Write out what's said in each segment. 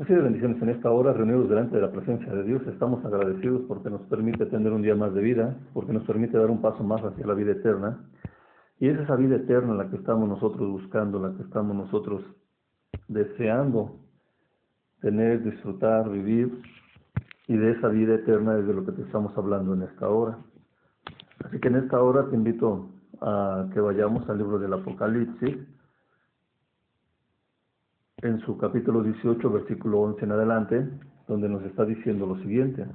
Así de bendiciones en esta hora, reunidos delante de la presencia de Dios. Estamos agradecidos porque nos permite tener un día más de vida, porque nos permite dar un paso más hacia la vida eterna. Y es esa vida eterna la que estamos nosotros buscando, la que estamos nosotros deseando tener, disfrutar, vivir. Y de esa vida eterna es de lo que te estamos hablando en esta hora. Así que en esta hora te invito a que vayamos al libro del Apocalipsis en su capítulo 18, versículo 11 en adelante, donde nos está diciendo lo siguiente.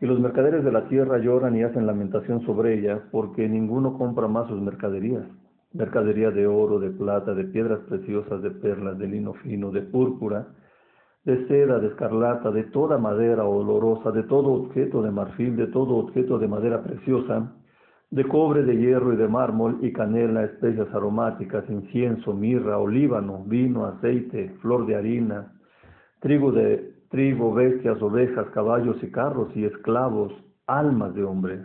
Y los mercaderes de la tierra lloran y hacen lamentación sobre ella, porque ninguno compra más sus mercaderías. Mercadería de oro, de plata, de piedras preciosas, de perlas, de lino fino, de púrpura, de seda, de escarlata, de toda madera olorosa, de todo objeto de marfil, de todo objeto de madera preciosa, de cobre, de hierro y de mármol, y canela, especias aromáticas, incienso, mirra, olíbano, vino, aceite, flor de harina, trigo de trigo, bestias, ovejas, caballos y carros y esclavos, almas de hombres.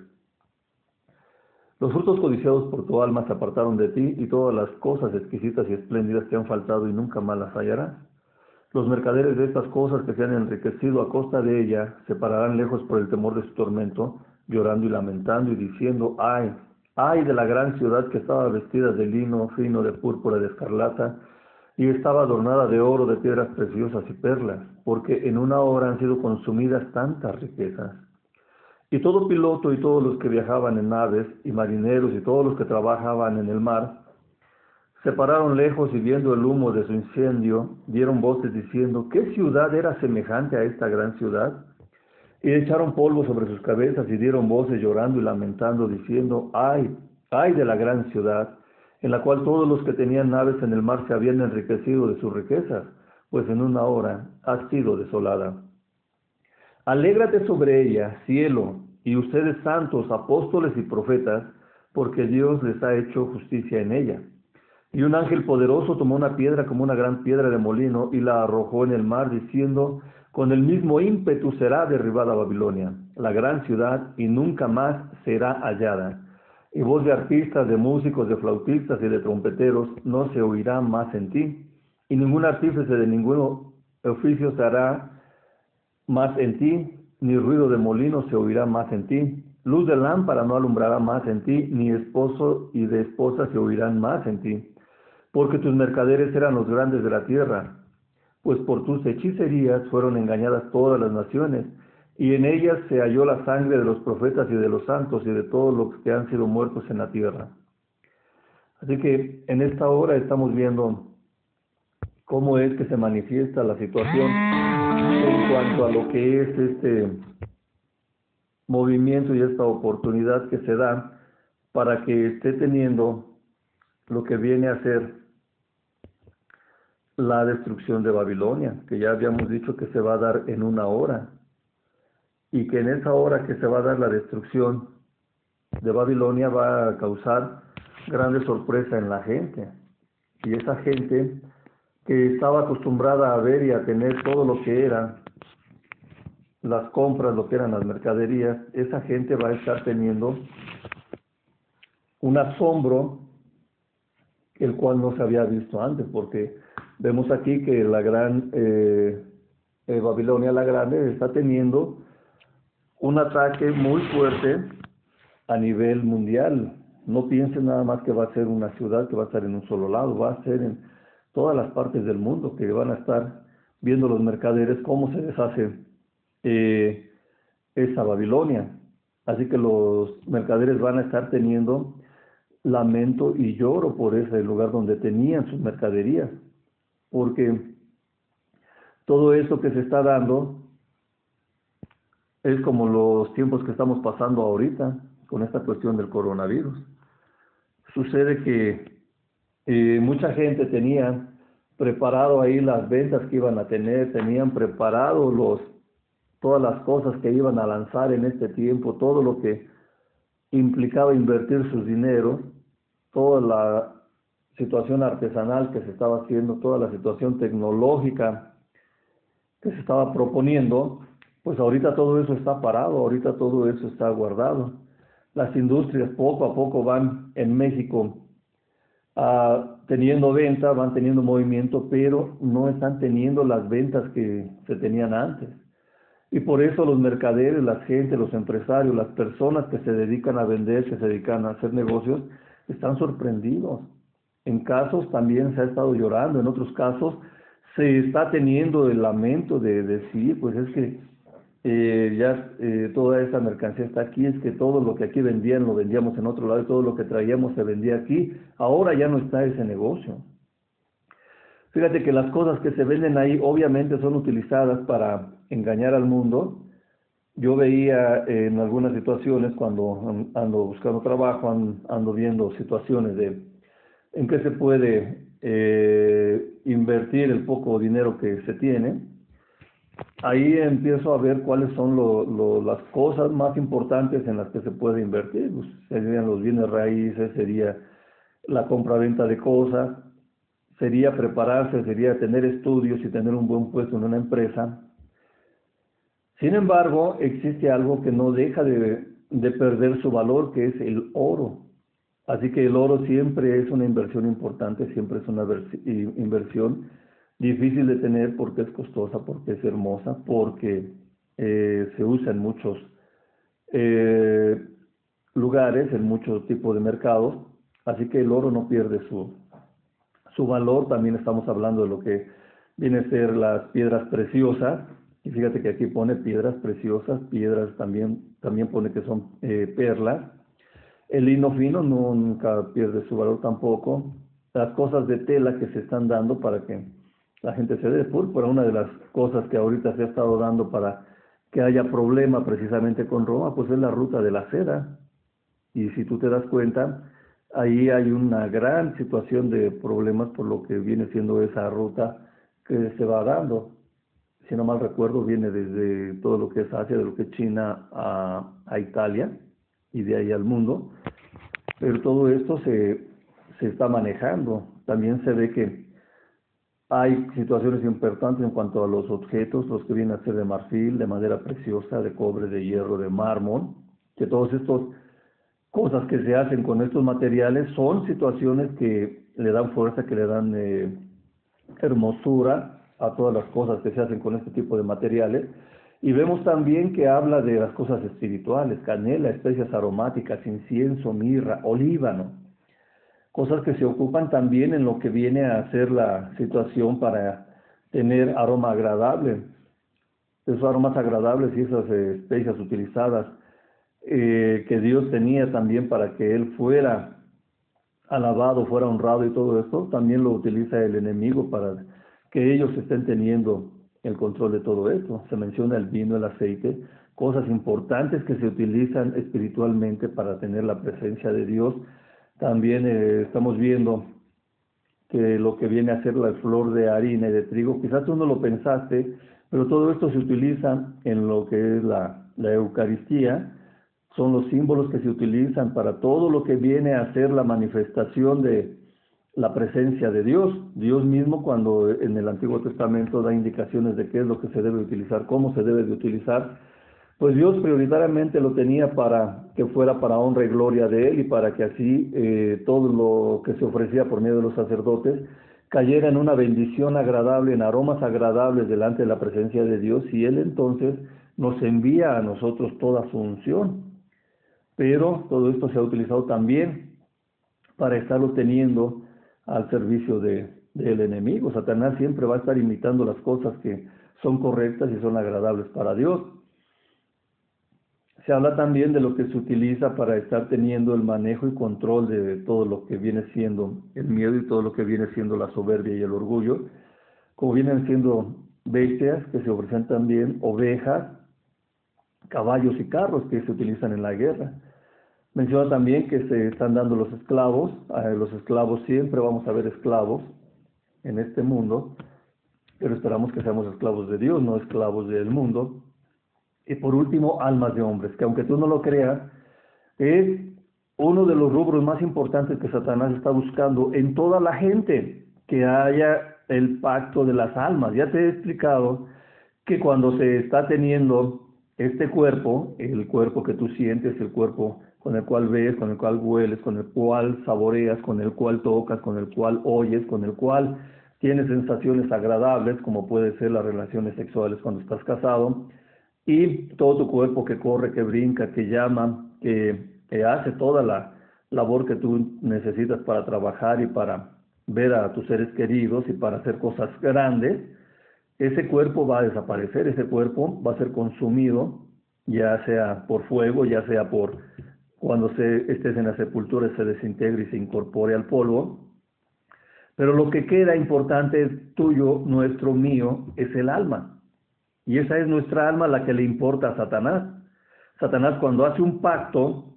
Los frutos codiciados por tu alma se apartaron de ti y todas las cosas exquisitas y espléndidas te han faltado y nunca más las hallarás. Los mercaderes de estas cosas que se han enriquecido a costa de ella se pararán lejos por el temor de su tormento, llorando y lamentando y diciendo, ay, ay de la gran ciudad que estaba vestida de lino fino, de púrpura, de escarlata, y estaba adornada de oro, de piedras preciosas y perlas, porque en una hora han sido consumidas tantas riquezas. Y todo piloto y todos los que viajaban en naves, y marineros y todos los que trabajaban en el mar, se pararon lejos y viendo el humo de su incendio, dieron voces diciendo, ¿qué ciudad era semejante a esta gran ciudad? Y echaron polvo sobre sus cabezas y dieron voces llorando y lamentando, diciendo, ay, ay de la gran ciudad, en la cual todos los que tenían naves en el mar se habían enriquecido de sus riquezas, pues en una hora ha sido desolada. Alégrate sobre ella, cielo, y ustedes santos, apóstoles y profetas, porque Dios les ha hecho justicia en ella. Y un ángel poderoso tomó una piedra como una gran piedra de molino y la arrojó en el mar, diciendo, con el mismo ímpetu será derribada Babilonia, la gran ciudad, y nunca más será hallada. Y voz de artistas, de músicos, de flautistas y de trompeteros no se oirá más en ti, y ningún artífice de ningún oficio se hará más en ti, ni ruido de molino se oirá más en ti. Luz de lámpara no alumbrará más en ti, ni esposo y de esposa se oirán más en ti. Porque tus mercaderes eran los grandes de la tierra, pues por tus hechicerías fueron engañadas todas las naciones, y en ellas se halló la sangre de los profetas y de los santos y de todos los que han sido muertos en la tierra. Así que en esta hora estamos viendo cómo es que se manifiesta la situación en cuanto a lo que es este movimiento y esta oportunidad que se da para que esté teniendo lo que viene a ser la destrucción de Babilonia, que ya habíamos dicho que se va a dar en una hora, y que en esa hora que se va a dar la destrucción de Babilonia va a causar grande sorpresa en la gente. Y esa gente que estaba acostumbrada a ver y a tener todo lo que eran las compras, lo que eran las mercaderías, esa gente va a estar teniendo un asombro el cual no se había visto antes, porque Vemos aquí que la gran eh, eh, Babilonia la Grande está teniendo un ataque muy fuerte a nivel mundial. No piensen nada más que va a ser una ciudad que va a estar en un solo lado, va a ser en todas las partes del mundo que van a estar viendo los mercaderes cómo se deshace eh, esa Babilonia. Así que los mercaderes van a estar teniendo lamento y lloro por ese lugar donde tenían sus mercaderías porque todo eso que se está dando es como los tiempos que estamos pasando ahorita con esta cuestión del coronavirus. Sucede que eh, mucha gente tenía preparado ahí las ventas que iban a tener, tenían preparado los todas las cosas que iban a lanzar en este tiempo, todo lo que implicaba invertir sus dinero, toda la situación artesanal que se estaba haciendo, toda la situación tecnológica que se estaba proponiendo, pues ahorita todo eso está parado, ahorita todo eso está guardado. Las industrias poco a poco van en México a teniendo venta, van teniendo movimiento, pero no están teniendo las ventas que se tenían antes. Y por eso los mercaderes, la gente, los empresarios, las personas que se dedican a vender, que se dedican a hacer negocios, están sorprendidos. En casos también se ha estado llorando, en otros casos se está teniendo el lamento de decir, pues es que eh, ya eh, toda esa mercancía está aquí, es que todo lo que aquí vendían lo vendíamos en otro lado y todo lo que traíamos se vendía aquí, ahora ya no está ese negocio. Fíjate que las cosas que se venden ahí obviamente son utilizadas para engañar al mundo. Yo veía en algunas situaciones cuando ando buscando trabajo, ando viendo situaciones de en qué se puede eh, invertir el poco dinero que se tiene ahí empiezo a ver cuáles son las cosas más importantes en las que se puede invertir. Pues, serían los bienes raíces, sería la compra-venta de cosas, sería prepararse, sería tener estudios y tener un buen puesto en una empresa. Sin embargo, existe algo que no deja de, de perder su valor, que es el oro. Así que el oro siempre es una inversión importante, siempre es una inversión difícil de tener porque es costosa, porque es hermosa, porque eh, se usa en muchos eh, lugares, en muchos tipos de mercados, así que el oro no pierde su, su valor. También estamos hablando de lo que viene a ser las piedras preciosas, y fíjate que aquí pone piedras preciosas, piedras también, también pone que son eh, perlas. El lino fino nunca pierde su valor tampoco. Las cosas de tela que se están dando para que la gente se dé púrpura. Una de las cosas que ahorita se ha estado dando para que haya problema precisamente con Roma, pues es la ruta de la seda. Y si tú te das cuenta, ahí hay una gran situación de problemas por lo que viene siendo esa ruta que se va dando. Si no mal recuerdo, viene desde todo lo que es Asia, de lo que es China a, a Italia y de ahí al mundo. Pero todo esto se, se está manejando. También se ve que hay situaciones importantes en cuanto a los objetos, los que vienen a ser de marfil, de madera preciosa, de cobre, de hierro, de mármol, que todas estas cosas que se hacen con estos materiales son situaciones que le dan fuerza, que le dan eh, hermosura a todas las cosas que se hacen con este tipo de materiales. Y vemos también que habla de las cosas espirituales, canela, especias aromáticas, incienso, mirra, olíbano cosas que se ocupan también en lo que viene a ser la situación para tener aroma agradable. Esos aromas agradables y esas especias utilizadas eh, que Dios tenía también para que Él fuera alabado, fuera honrado y todo esto, también lo utiliza el enemigo para que ellos estén teniendo el control de todo esto. Se menciona el vino, el aceite, cosas importantes que se utilizan espiritualmente para tener la presencia de Dios también eh, estamos viendo que lo que viene a ser la flor de harina y de trigo, quizás tú no lo pensaste, pero todo esto se utiliza en lo que es la, la Eucaristía, son los símbolos que se utilizan para todo lo que viene a ser la manifestación de la presencia de Dios. Dios mismo cuando en el Antiguo Testamento da indicaciones de qué es lo que se debe utilizar, cómo se debe de utilizar, pues Dios prioritariamente lo tenía para que fuera para honra y gloria de Él y para que así eh, todo lo que se ofrecía por medio de los sacerdotes cayera en una bendición agradable, en aromas agradables delante de la presencia de Dios y Él entonces nos envía a nosotros toda su unción. Pero todo esto se ha utilizado también para estarlo teniendo al servicio de, del enemigo. Satanás siempre va a estar imitando las cosas que son correctas y son agradables para Dios. Se habla también de lo que se utiliza para estar teniendo el manejo y control de todo lo que viene siendo el miedo y todo lo que viene siendo la soberbia y el orgullo, como vienen siendo bestias que se ofrecen también, ovejas, caballos y carros que se utilizan en la guerra. Menciona también que se están dando los esclavos, los esclavos siempre vamos a ver esclavos en este mundo, pero esperamos que seamos esclavos de Dios, no esclavos del mundo. Y por último, almas de hombres, que aunque tú no lo creas, es uno de los rubros más importantes que Satanás está buscando en toda la gente, que haya el pacto de las almas. Ya te he explicado que cuando se está teniendo este cuerpo, el cuerpo que tú sientes, el cuerpo con el cual ves, con el cual hueles, con el cual saboreas, con el cual tocas, con el cual oyes, con el cual tienes sensaciones agradables, como puede ser las relaciones sexuales cuando estás casado, y todo tu cuerpo que corre, que brinca, que llama, que, hace toda la labor que tú necesitas para trabajar y para ver a tus seres queridos y para hacer cosas grandes, ese cuerpo va a desaparecer, ese cuerpo va a ser consumido, ya sea por fuego, ya sea por cuando se, estés en la sepultura se desintegre y se incorpore al polvo. Pero lo que queda importante tuyo, nuestro, mío, es el alma. Y esa es nuestra alma la que le importa a Satanás. Satanás cuando hace un pacto,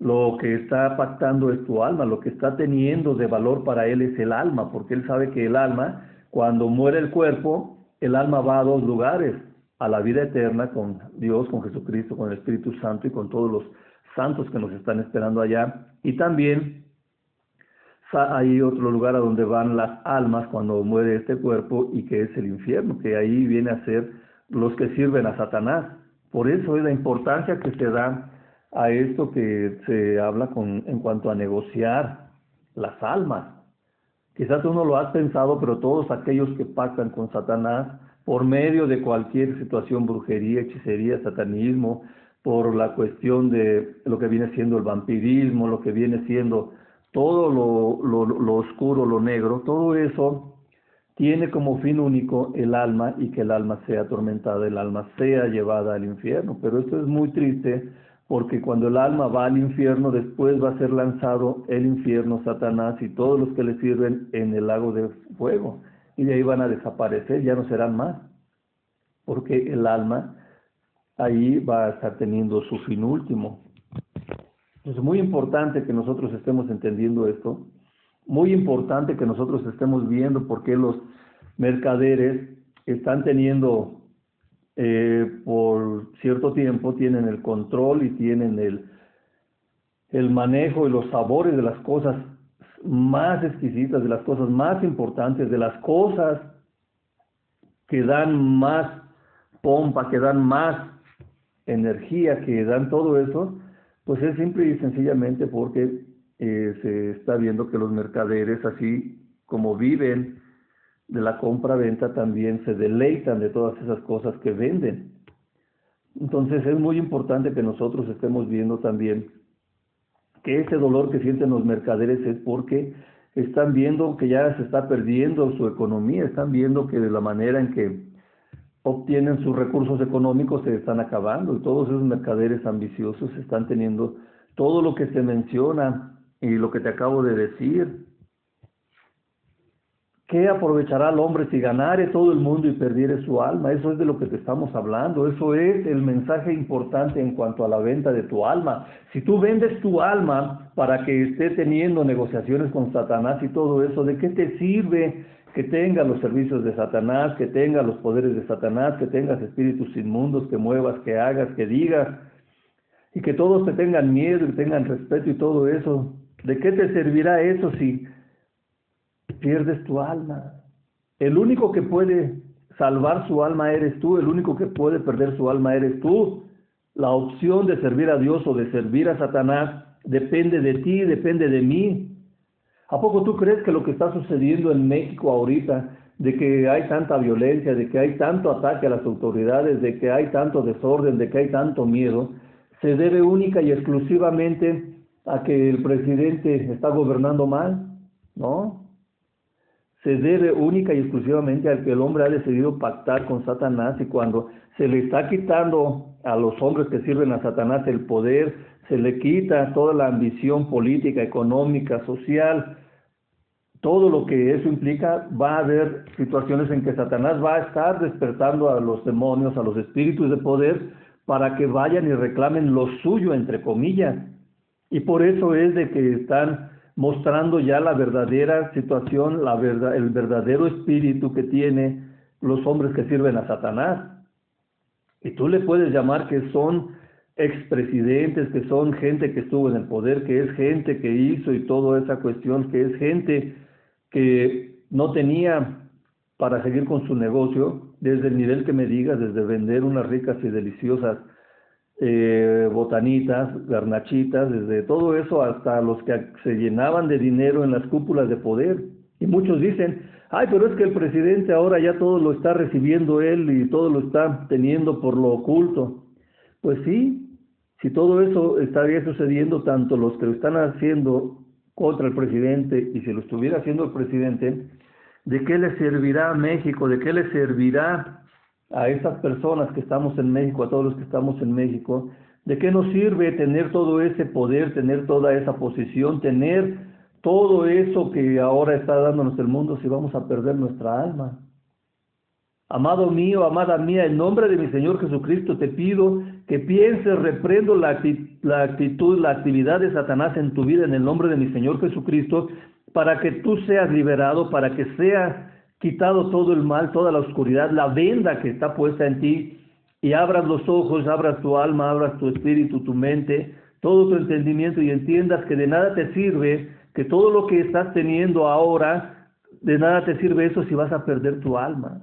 lo que está pactando es tu alma, lo que está teniendo de valor para él es el alma, porque él sabe que el alma, cuando muere el cuerpo, el alma va a dos lugares, a la vida eterna con Dios, con Jesucristo, con el Espíritu Santo y con todos los santos que nos están esperando allá. Y también hay otro lugar a donde van las almas cuando muere este cuerpo y que es el infierno, que ahí viene a ser los que sirven a Satanás. Por eso es la importancia que se da a esto que se habla con, en cuanto a negociar las almas. Quizás tú no lo has pensado, pero todos aquellos que pactan con Satanás por medio de cualquier situación, brujería, hechicería, satanismo, por la cuestión de lo que viene siendo el vampirismo, lo que viene siendo todo lo, lo, oscuro, lo negro, todo eso tiene como fin único el alma y que el alma sea atormentada, el alma sea llevada al infierno. Pero esto es muy triste porque cuando el alma va al infierno, después va a ser lanzado el infierno, Satanás y todos los que le sirven en el lago de fuego. Y de ahí van a desaparecer, ya no serán más. Porque el alma ahí va a estar teniendo su fin último. Es muy importante que nosotros estemos entendiendo esto muy importante que nosotros estemos viendo por qué los mercaderes están teniendo eh, por cierto tiempo, tienen el control y tienen el, el manejo y los sabores de las cosas más exquisitas, de las cosas más importantes, de las cosas que dan más pompa, que dan más energía, que dan todo eso, pues es simple y sencillamente porque eh, se está viendo que los mercaderes, así como viven de la compra-venta, también se deleitan de todas esas cosas que venden. Entonces es muy importante que nosotros estemos viendo también que ese dolor que sienten los mercaderes es porque están viendo que ya se está perdiendo su economía, están viendo que de la manera en que obtienen sus recursos económicos se están acabando y todos esos mercaderes ambiciosos están teniendo todo lo que se menciona y lo que te acabo de decir. ¿Qué aprovechará el hombre si ganare todo el mundo y perdiere su alma? Eso es de lo que te estamos hablando. Eso es el mensaje importante en cuanto a la venta de tu alma. Si tú vendes tu alma para que esté teniendo negociaciones con Satanás y todo eso, ¿de qué te sirve que tengas los servicios de Satanás, que tengas los poderes de Satanás, que tengas espíritus inmundos, que muevas, que hagas, que digas, y que todos te tengan miedo y tengan respeto y todo eso? ¿De qué te servirá eso si pierdes tu alma? El único que puede salvar su alma eres tú, el único que puede perder su alma eres tú. La opción de servir a Dios o de servir a Satanás depende de ti, depende de mí. ¿A poco tú crees que lo que está sucediendo en México ahorita, de que hay tanta violencia, de que hay tanto ataque a las autoridades, de que hay tanto desorden, de que hay tanto miedo, se debe única y exclusivamente a que el presidente está gobernando mal, ¿no? Se debe única y exclusivamente al que el hombre ha decidido pactar con Satanás y cuando se le está quitando a los hombres que sirven a Satanás el poder, se le quita toda la ambición política, económica, social, todo lo que eso implica, va a haber situaciones en que Satanás va a estar despertando a los demonios, a los espíritus de poder, para que vayan y reclamen lo suyo, entre comillas. Y por eso es de que están mostrando ya la verdadera situación, el verdadero espíritu que tiene los hombres que sirven a Satanás. Y tú le puedes llamar que son expresidentes, que son gente que estuvo en el poder, que es gente que hizo y toda esa cuestión, que es gente que no tenía para seguir con su negocio, desde el nivel que me digas, desde vender unas ricas y deliciosas eh, botanitas, garnachitas, desde todo eso hasta los que se llenaban de dinero en las cúpulas de poder. Y muchos dicen, ay, pero es que el presidente ahora ya todo lo está recibiendo él y todo lo está teniendo por lo oculto. Pues sí, si todo eso estaría sucediendo, tanto los que lo están haciendo contra el presidente y si lo estuviera haciendo el presidente, ¿de qué le servirá a México? ¿De qué le servirá a esas personas que estamos en México, a todos los que estamos en México? ¿De qué nos sirve tener todo ese poder, tener toda esa posición, tener todo eso que ahora está dándonos el mundo si vamos a perder nuestra alma? Amado mío, amada mía, en nombre de mi Señor Jesucristo te pido que pienses, reprendo la, actitud, la actividad de Satanás en tu vida en el nombre de mi Señor Jesucristo, para que tú seas liberado, para que sea quitado todo el mal, toda la oscuridad, la venda que está puesta en ti, y abras los ojos, abras tu alma, abras tu espíritu, tu mente, todo tu entendimiento y entiendas que de nada te sirve, que todo lo que estás teniendo ahora, de nada te sirve eso si vas a perder tu alma.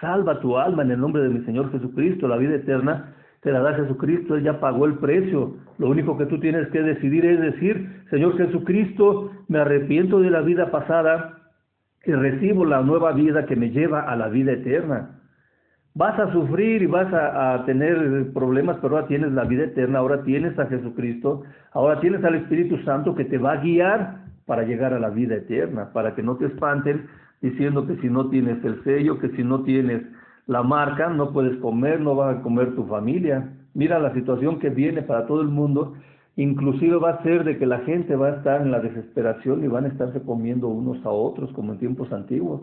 Salva tu alma en el nombre de mi Señor Jesucristo, la vida eterna te la da Jesucristo, Él ya pagó el precio. Lo único que tú tienes que decidir es decir, Señor Jesucristo, me arrepiento de la vida pasada y recibo la nueva vida que me lleva a la vida eterna. Vas a sufrir y vas a, tener problemas, pero ahora tienes la vida eterna, ahora tienes a Jesucristo, ahora tienes al Espíritu Santo que te va a guiar para llegar a la vida eterna, para que no te espanten diciendo que si no tienes el sello, que si no tienes la marca, no puedes comer, no va a comer tu familia. Mira la situación que viene para todo el mundo, inclusive va a ser de que la gente va a estar en la desesperación y van a estarse comiendo unos a otros como en tiempos antiguos.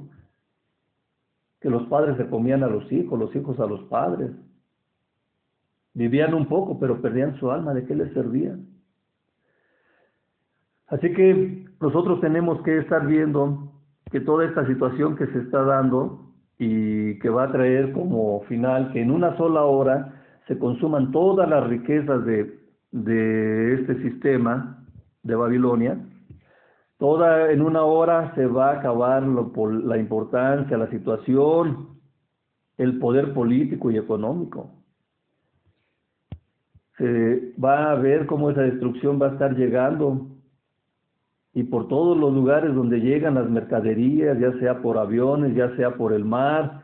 Que los padres se comían a los hijos, los hijos a los padres. Vivían un poco, pero perdían su alma, ¿de qué les servía? Así que nosotros tenemos que estar viendo que toda esta situación que se está dando y que va a traer como final que en una sola hora se consuman todas las riquezas de, de este sistema de Babilonia, toda en una hora se va a acabar lo, la importancia, la situación, el poder político y económico. Se va a ver cómo esa destrucción va a estar llegando y por todos los lugares donde llegan las mercaderías, ya sea por aviones, ya sea por el mar,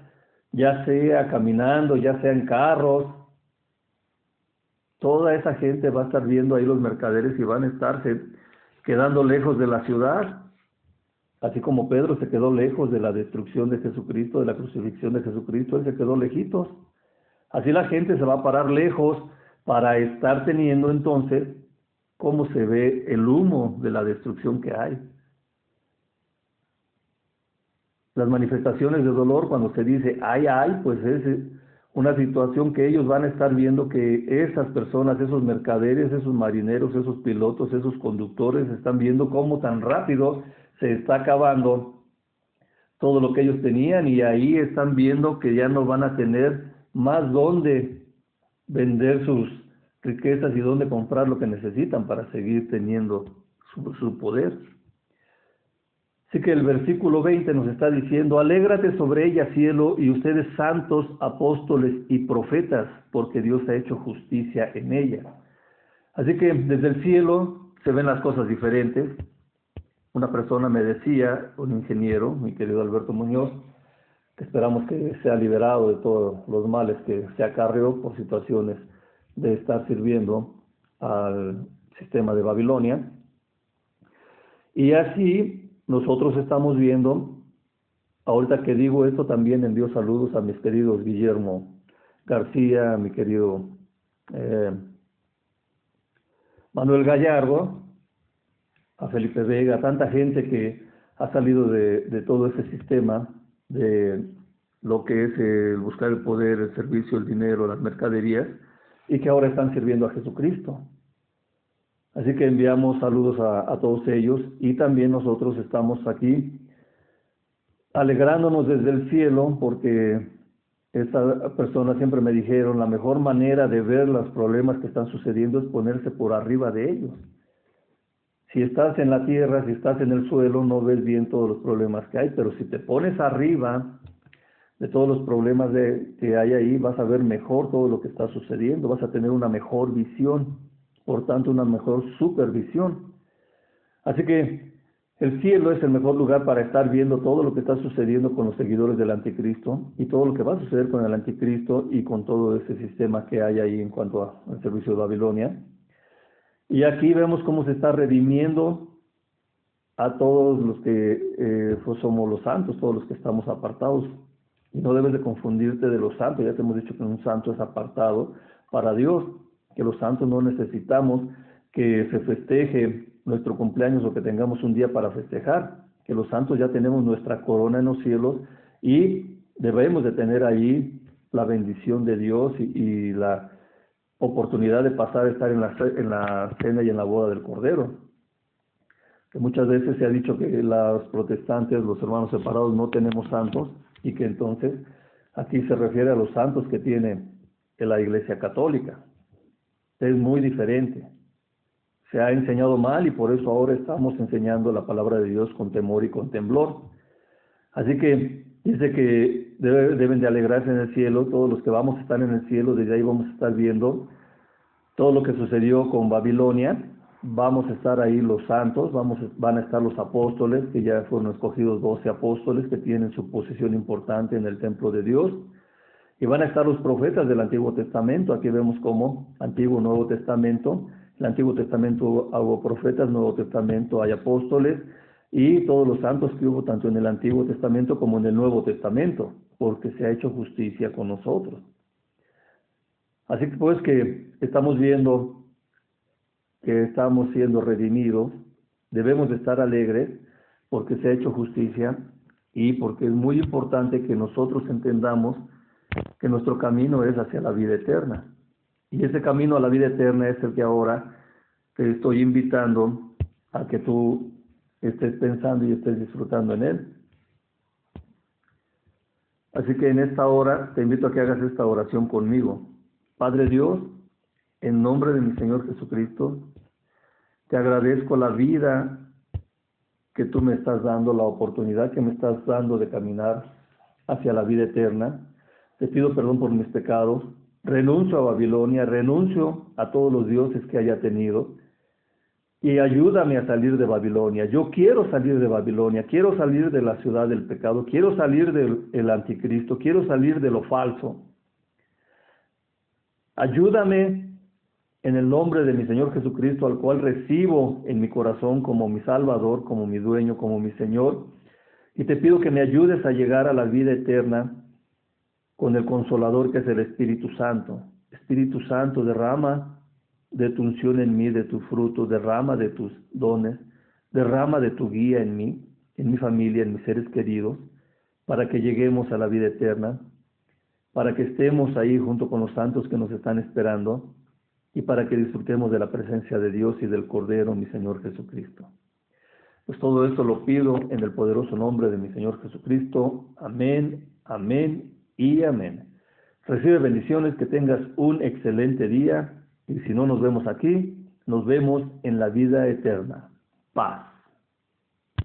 ya sea caminando, ya sea en carros. Toda esa gente va a estar viendo ahí los mercaderes y van a estarse quedando lejos de la ciudad, así como Pedro se quedó lejos de la destrucción de Jesucristo, de la crucifixión de Jesucristo, él se quedó lejitos. Así la gente se va a parar lejos para estar teniendo entonces cómo se ve el humo de la destrucción que hay. Las manifestaciones de dolor cuando se dice ay, ay, pues es una situación que ellos van a estar viendo que esas personas, esos mercaderes, esos marineros, esos pilotos, esos conductores están viendo cómo tan rápido se está acabando todo lo que ellos tenían y ahí están viendo que ya no van a tener más dónde vender sus riquezas y dónde comprar lo que necesitan para seguir teniendo su, poder. Así que el versículo 20 nos está diciendo, alégrate sobre ella, cielo, y ustedes santos, apóstoles y profetas, porque Dios ha hecho justicia en ella. Así que desde el cielo se ven las cosas diferentes. Una persona me decía, un ingeniero, mi querido Alberto Muñoz, que esperamos que sea liberado de todos los males que se acarreó por situaciones de estar sirviendo al sistema de Babilonia. Y así nosotros estamos viendo, ahorita que digo esto también envío saludos a mis queridos Guillermo García, a mi querido eh, Manuel Gallardo, a Felipe Vega, tanta gente que ha salido de, de todo ese sistema de lo que es el buscar el poder, el servicio, el dinero, las mercaderías, y que ahora están sirviendo a Jesucristo. Así que enviamos saludos a, todos ellos y también nosotros estamos aquí alegrándonos desde el cielo porque estas personas siempre me dijeron la mejor manera de ver los problemas que están sucediendo es ponerse por arriba de ellos. Si estás en la tierra, si estás en el suelo, no ves bien todos los problemas que hay, pero si te pones arriba de todos los problemas que hay ahí, vas a ver mejor todo lo que está sucediendo, vas a tener una mejor visión, por tanto una mejor supervisión. Así que el cielo es el mejor lugar para estar viendo todo lo que está sucediendo con los seguidores del anticristo y todo lo que va a suceder con el anticristo y con todo ese sistema que hay ahí en cuanto al servicio de Babilonia. Y aquí vemos cómo se está redimiendo a todos los que eh, pues somos los santos, todos los que estamos apartados. Y no debes de confundirte de los santos, ya te hemos dicho que un santo es apartado para Dios, que los santos no necesitamos que se festeje nuestro cumpleaños o que tengamos un día para festejar, que los santos ya tenemos nuestra corona en los cielos y debemos de tener ahí la bendición de Dios y, la oportunidad de pasar a estar en la, en la cena y en la boda del Cordero que muchas veces se ha dicho que los protestantes, los hermanos separados, no tenemos santos y que entonces aquí se refiere a los santos que tiene la Iglesia Católica. Es muy diferente. Se ha enseñado mal y por eso ahora estamos enseñando la palabra de Dios con temor y con temblor. Así que dice que deben de alegrarse en el cielo, todos los que vamos a estar en el cielo, desde ahí vamos a estar viendo todo lo que sucedió con Babilonia, vamos a estar ahí los santos, vamos, van a estar los apóstoles, que ya fueron escogidos 12 apóstoles que tienen su posición importante en el templo de Dios, y van a estar los profetas del Antiguo Testamento, aquí vemos como Antiguo Nuevo Testamento, el Antiguo Testamento hubo profetas, Nuevo Testamento hay apóstoles, y todos los santos que hubo tanto en el Antiguo Testamento como en el Nuevo Testamento, porque se ha hecho justicia con nosotros. Así que pues que estamos viendo que estamos siendo redimidos, debemos de estar alegres porque se ha hecho justicia y porque es muy importante que nosotros entendamos que nuestro camino es hacia la vida eterna. Y ese camino a la vida eterna es el que ahora te estoy invitando a que tú estés pensando y estés disfrutando en él. Así que en esta hora te invito a que hagas esta oración conmigo. Padre Dios, en nombre de mi Señor Jesucristo, te agradezco la vida que tú me estás dando, la oportunidad que me estás dando de caminar hacia la vida eterna. Te pido perdón por mis pecados. Renuncio a Babilonia, renuncio a todos los dioses que haya tenido y ayúdame a salir de Babilonia. Yo quiero salir de Babilonia, quiero salir de la ciudad del pecado, quiero salir del anticristo, quiero salir de lo falso. Ayúdame en el nombre de mi Señor Jesucristo, al cual recibo en mi corazón como mi Salvador, como mi dueño, como mi Señor, y te pido que me ayudes a llegar a la vida eterna con el consolador que es el Espíritu Santo. Espíritu Santo, derrama de tu unción en mí, de tu fruto, derrama de tus dones, derrama de tu guía en mí, en mi familia, en mis seres queridos, para que lleguemos a la vida eterna, para que estemos ahí junto con los santos que nos están esperando y para que disfrutemos de la presencia de Dios y del Cordero, mi Señor Jesucristo. Pues todo esto lo pido en el poderoso nombre de mi Señor Jesucristo. Amén, amén y amén. Recibe bendiciones, que tengas un excelente día y si no nos vemos aquí, nos vemos en la vida eterna. Paz.